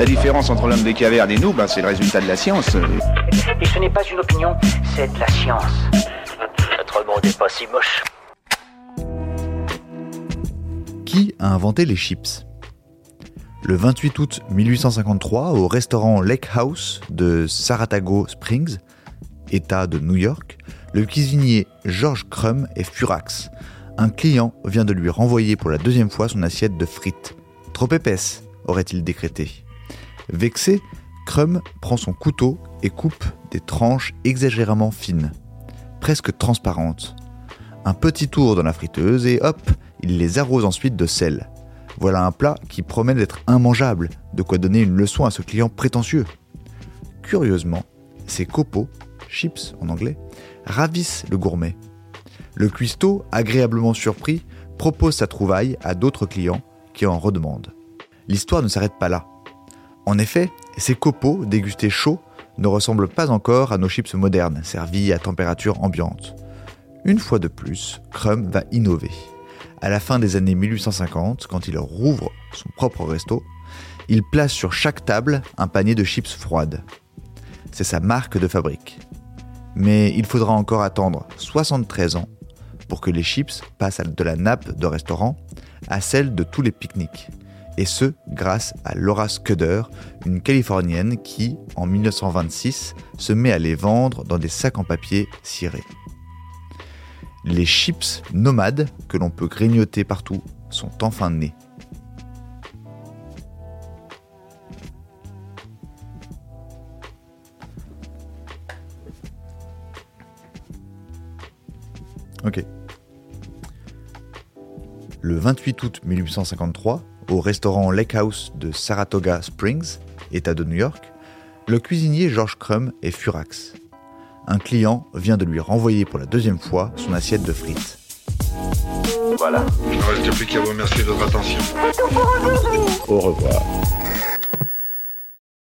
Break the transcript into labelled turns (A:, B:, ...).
A: La différence entre l'homme des cavernes et nous, ben, c'est le résultat de la science.
B: Et ce n'est pas une opinion, c'est de la science. Notre monde n'est pas si moche.
C: Qui a inventé les chips? Le 28 août 1853, au restaurant Lake House de Saratoga Springs, État de New York, le cuisinier George Crum est furax. Un client vient de lui renvoyer pour la deuxième fois son assiette de frites. Trop épaisse, aurait-il décrété. Vexé, Crum prend son couteau et coupe des tranches exagérément fines, presque transparentes. Un petit tour dans la friteuse et hop, il les arrose ensuite de sel. Voilà un plat qui promet d'être immangeable, de quoi donner une leçon à ce client prétentieux. Curieusement, ces copeaux, chips en anglais, ravissent le gourmet. Le cuistot, agréablement surpris, propose sa trouvaille à d'autres clients qui en redemandent. L'histoire ne s'arrête pas là. En effet, ces copeaux, dégustés chauds, ne ressemblent pas encore à nos chips modernes, servis à température ambiante. Une fois de plus, Crum va innover. À la fin des années 1850, quand il rouvre son propre resto, il place sur chaque table un panier de chips froides. C'est sa marque de fabrique. Mais il faudra encore attendre 73 ans pour que les chips passent de la nappe de restaurant à celle de tous les pique-niques. Et ce, grâce à Laura Scudder, une Californienne qui, en 1926, se met à les vendre dans des sacs en papier cirés. Les chips nomades, que l'on peut grignoter partout, sont enfin nés. Ok. Le 28 août 1853, au restaurant Lake House de Saratoga Springs, État de New York, le cuisinier George Crum est furax. Un client vient de lui renvoyer pour la deuxième fois son assiette de frites.
D: Voilà.
E: Il ne reste plus qu'à vous remercier de votre attention.
D: Au revoir.